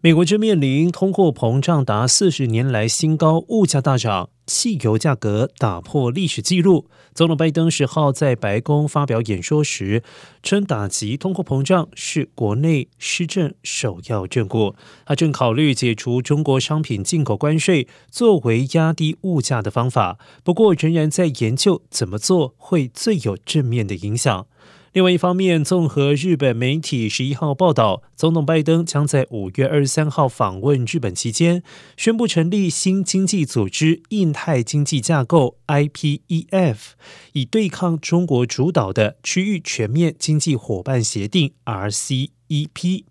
美国正面临通货膨胀达四十年来新高，物价大涨，汽油价格打破历史纪录。总统拜登十号在白宫发表演说时，称打击通货膨胀是国内施政首要任务。他正考虑解除中国商品进口关税，作为压低物价的方法。不过，仍然在研究怎么做会最有正面的影响。另外一方面，综合日本媒体十一号报道，总统拜登将在五月二十三号访问日本期间，宣布成立新经济组织——印太经济架构 （IPEF），以对抗中国主导的区域全面经济伙伴协定 （RCEP）。